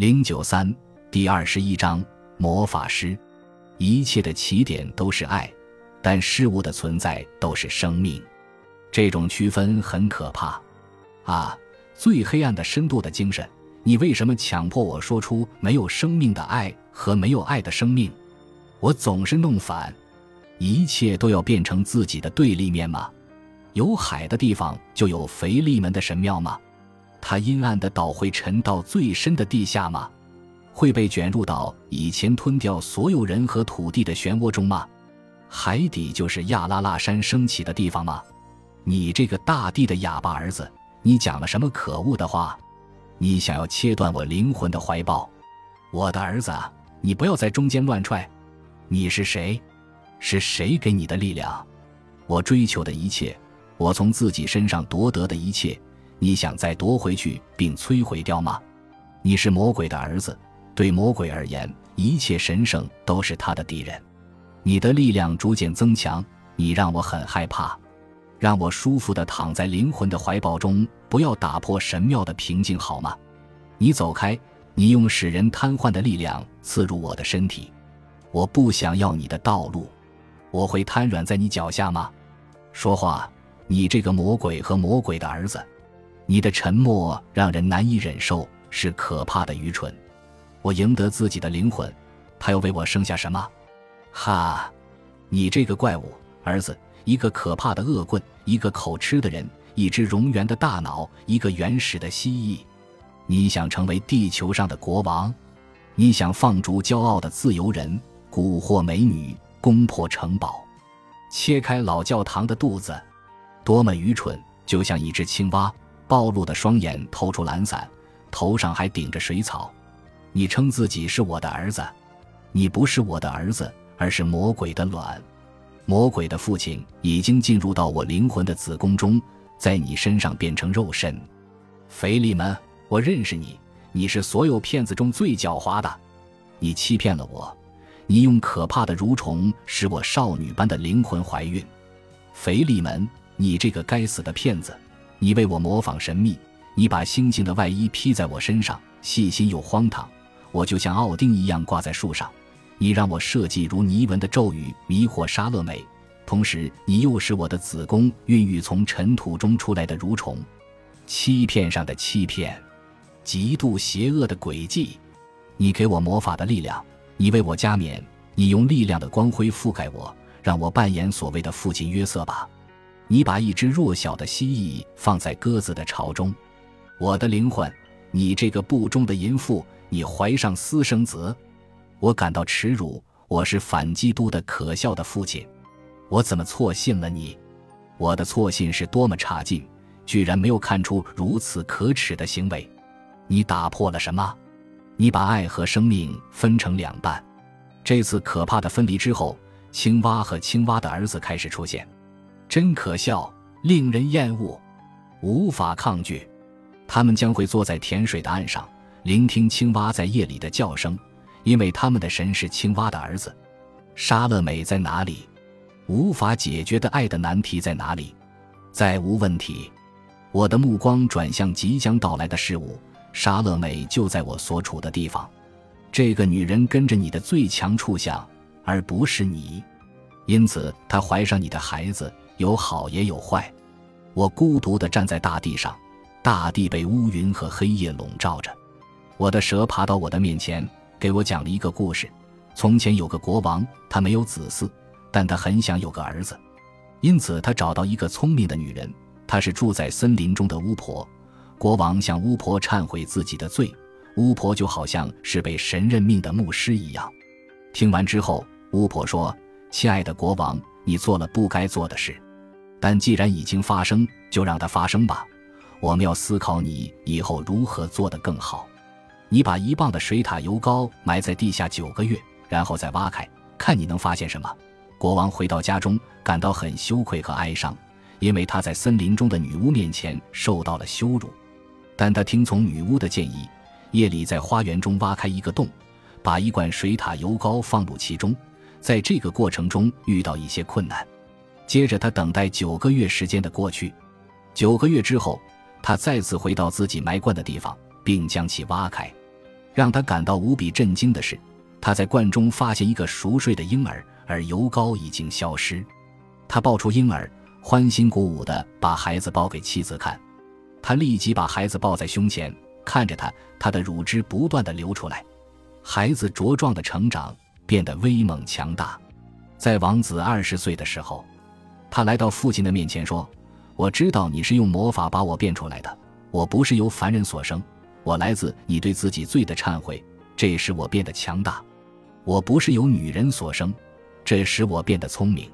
零九三第二十一章魔法师。一切的起点都是爱，但事物的存在都是生命。这种区分很可怕。啊，最黑暗的深度的精神，你为什么强迫我说出没有生命的爱和没有爱的生命？我总是弄反，一切都要变成自己的对立面吗？有海的地方就有腓力门的神庙吗？它阴暗的岛会沉到最深的地下吗？会被卷入到以前吞掉所有人和土地的漩涡中吗？海底就是亚拉拉山升起的地方吗？你这个大地的哑巴儿子，你讲了什么可恶的话？你想要切断我灵魂的怀抱？我的儿子，你不要在中间乱踹！你是谁？是谁给你的力量？我追求的一切，我从自己身上夺得的一切。你想再夺回去并摧毁掉吗？你是魔鬼的儿子，对魔鬼而言，一切神圣都是他的敌人。你的力量逐渐增强，你让我很害怕。让我舒服地躺在灵魂的怀抱中，不要打破神庙的平静，好吗？你走开！你用使人瘫痪的力量刺入我的身体，我不想要你的道路。我会瘫软在你脚下吗？说话！你这个魔鬼和魔鬼的儿子！你的沉默让人难以忍受，是可怕的愚蠢。我赢得自己的灵魂，他又为我生下什么？哈！你这个怪物儿子，一个可怕的恶棍，一个口吃的人，一只蝾螈的大脑，一个原始的蜥蜴。你想成为地球上的国王？你想放逐骄傲的自由人，蛊惑美女，攻破城堡，切开老教堂的肚子？多么愚蠢！就像一只青蛙。暴露的双眼透出懒散，头上还顶着水草。你称自己是我的儿子，你不是我的儿子，而是魔鬼的卵。魔鬼的父亲已经进入到我灵魂的子宫中，在你身上变成肉身。腓力门，我认识你，你是所有骗子中最狡猾的。你欺骗了我，你用可怕的蠕虫使我少女般的灵魂怀孕。腓力门，你这个该死的骗子！你为我模仿神秘，你把星星的外衣披在我身上，细心又荒唐。我就像奥丁一样挂在树上。你让我设计如泥纹的咒语迷惑莎乐美，同时你又使我的子宫孕育从尘土中出来的蠕虫。欺骗上的欺骗，极度邪恶的诡计。你给我魔法的力量，你为我加冕，你用力量的光辉覆盖我，让我扮演所谓的父亲约瑟吧。你把一只弱小的蜥蜴放在鸽子的巢中，我的灵魂，你这个不忠的淫妇，你怀上私生子，我感到耻辱。我是反基督的可笑的父亲，我怎么错信了你？我的错信是多么差劲，居然没有看出如此可耻的行为。你打破了什么？你把爱和生命分成两半。这次可怕的分离之后，青蛙和青蛙的儿子开始出现。真可笑，令人厌恶，无法抗拒。他们将会坐在甜水的岸上，聆听青蛙在夜里的叫声，因为他们的神是青蛙的儿子。莎乐美在哪里？无法解决的爱的难题在哪里？再无问题。我的目光转向即将到来的事物。莎乐美就在我所处的地方。这个女人跟着你的最强处向，而不是你，因此她怀上你的孩子。有好也有坏，我孤独地站在大地上，大地被乌云和黑夜笼罩着。我的蛇爬到我的面前，给我讲了一个故事。从前有个国王，他没有子嗣，但他很想有个儿子，因此他找到一个聪明的女人，她是住在森林中的巫婆。国王向巫婆忏悔自己的罪，巫婆就好像是被神任命的牧师一样。听完之后，巫婆说：“亲爱的国王，你做了不该做的事。”但既然已经发生，就让它发生吧。我们要思考你以后如何做得更好。你把一磅的水塔油膏埋在地下九个月，然后再挖开，看你能发现什么。国王回到家中，感到很羞愧和哀伤，因为他在森林中的女巫面前受到了羞辱。但他听从女巫的建议，夜里在花园中挖开一个洞，把一罐水塔油膏放入其中。在这个过程中遇到一些困难。接着，他等待九个月时间的过去。九个月之后，他再次回到自己埋罐的地方，并将其挖开。让他感到无比震惊的是，他在罐中发现一个熟睡的婴儿，而油膏已经消失。他抱出婴儿，欢欣鼓舞地把孩子抱给妻子看。他立即把孩子抱在胸前，看着他，他的乳汁不断地流出来。孩子茁壮的成长，变得威猛强大。在王子二十岁的时候，他来到父亲的面前说：“我知道你是用魔法把我变出来的，我不是由凡人所生。”我来自你对自己罪的忏悔，这使我变得强大。我不是由女人所生，这使我变得聪明。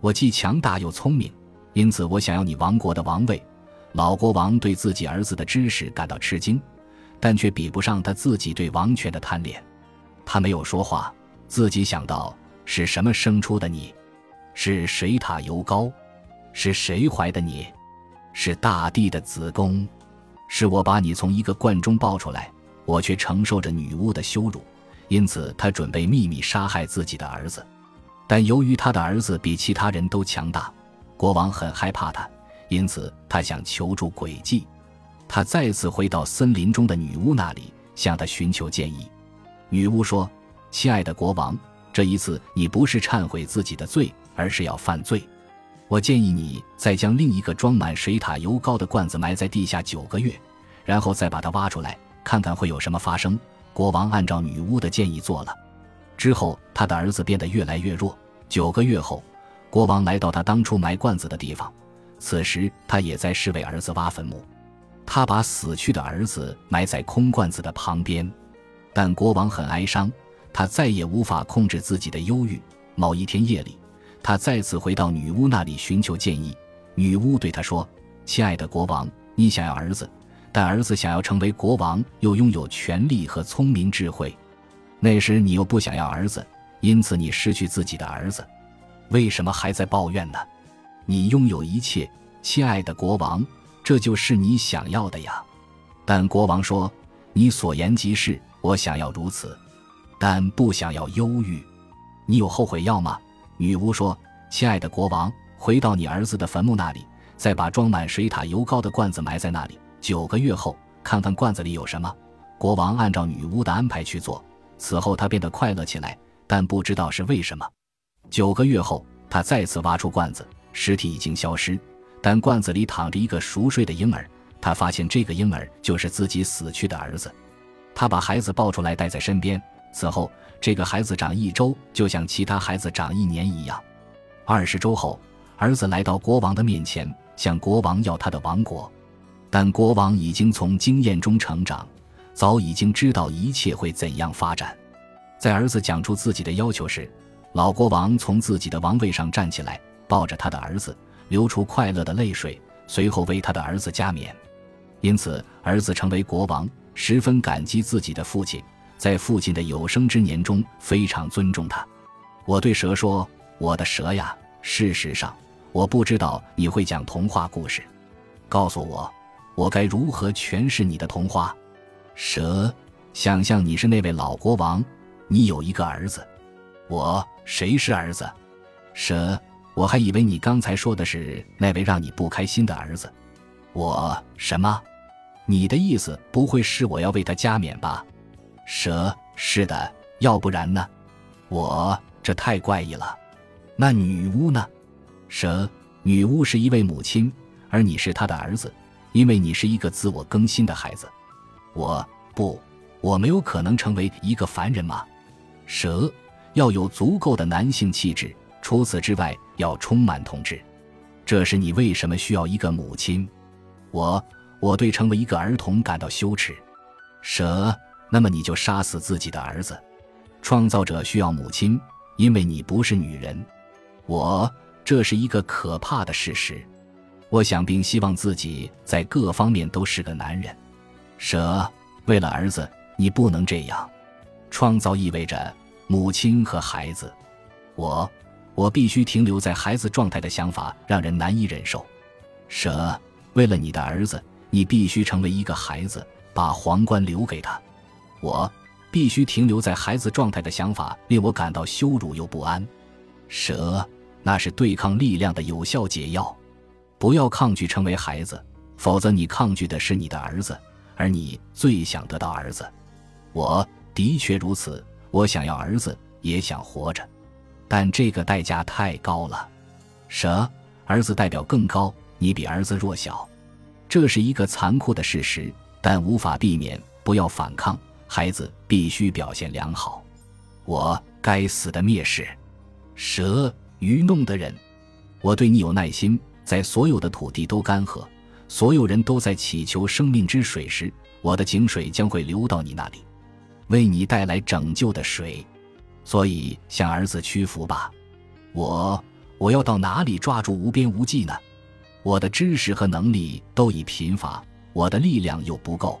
我既强大又聪明，因此我想要你王国的王位。老国王对自己儿子的知识感到吃惊，但却比不上他自己对王权的贪恋。他没有说话，自己想到是什么生出的你？是谁塔油膏？是谁怀的你？是大地的子宫？是我把你从一个罐中抱出来，我却承受着女巫的羞辱，因此他准备秘密杀害自己的儿子。但由于他的儿子比其他人都强大，国王很害怕他，因此他想求助诡计。他再次回到森林中的女巫那里，向她寻求建议。女巫说：“亲爱的国王，这一次你不是忏悔自己的罪，而是要犯罪。”我建议你再将另一个装满水塔油膏的罐子埋在地下九个月，然后再把它挖出来，看看会有什么发生。国王按照女巫的建议做了。之后，他的儿子变得越来越弱。九个月后，国王来到他当初埋罐子的地方，此时他也在试为儿子挖坟墓。他把死去的儿子埋在空罐子的旁边，但国王很哀伤，他再也无法控制自己的忧郁。某一天夜里。他再次回到女巫那里寻求建议。女巫对他说：“亲爱的国王，你想要儿子，但儿子想要成为国王又拥有权力和聪明智慧。那时你又不想要儿子，因此你失去自己的儿子。为什么还在抱怨呢？你拥有一切，亲爱的国王，这就是你想要的呀。”但国王说：“你所言极是，我想要如此，但不想要忧郁。你有后悔药吗？”女巫说：“亲爱的国王，回到你儿子的坟墓那里，再把装满水塔油膏的罐子埋在那里。九个月后，看看罐子里有什么。”国王按照女巫的安排去做。此后，他变得快乐起来，但不知道是为什么。九个月后，他再次挖出罐子，尸体已经消失，但罐子里躺着一个熟睡的婴儿。他发现这个婴儿就是自己死去的儿子。他把孩子抱出来，带在身边。此后，这个孩子长一周，就像其他孩子长一年一样。二十周后，儿子来到国王的面前，向国王要他的王国。但国王已经从经验中成长，早已经知道一切会怎样发展。在儿子讲出自己的要求时，老国王从自己的王位上站起来，抱着他的儿子，流出快乐的泪水，随后为他的儿子加冕。因此，儿子成为国王，十分感激自己的父亲。在父亲的有生之年中，非常尊重他。我对蛇说：“我的蛇呀，事实上，我不知道你会讲童话故事。告诉我，我该如何诠释你的童话？”蛇，想象你是那位老国王，你有一个儿子。我，谁是儿子？蛇，我还以为你刚才说的是那位让你不开心的儿子。我，什么？你的意思不会是我要为他加冕吧？蛇是的，要不然呢？我这太怪异了。那女巫呢？蛇，女巫是一位母亲，而你是她的儿子，因为你是一个自我更新的孩子。我不，我没有可能成为一个凡人吗？蛇要有足够的男性气质，除此之外要充满同志。这是你为什么需要一个母亲？我，我对成为一个儿童感到羞耻。蛇。那么你就杀死自己的儿子。创造者需要母亲，因为你不是女人。我，这是一个可怕的事实。我想并希望自己在各方面都是个男人。蛇，为了儿子，你不能这样。创造意味着母亲和孩子。我，我必须停留在孩子状态的想法让人难以忍受。蛇，为了你的儿子，你必须成为一个孩子，把皇冠留给他。我必须停留在孩子状态的想法令我感到羞辱又不安。蛇，那是对抗力量的有效解药。不要抗拒成为孩子，否则你抗拒的是你的儿子，而你最想得到儿子。我的确如此，我想要儿子，也想活着，但这个代价太高了。蛇，儿子代表更高，你比儿子弱小，这是一个残酷的事实，但无法避免。不要反抗，孩子必须表现良好。我该死的蔑视，蛇愚弄的人。我对你有耐心，在所有的土地都干涸，所有人都在祈求生命之水时，我的井水将会流到你那里，为你带来拯救的水。所以向儿子屈服吧。我。我要到哪里抓住无边无际呢？我的知识和能力都已贫乏，我的力量又不够。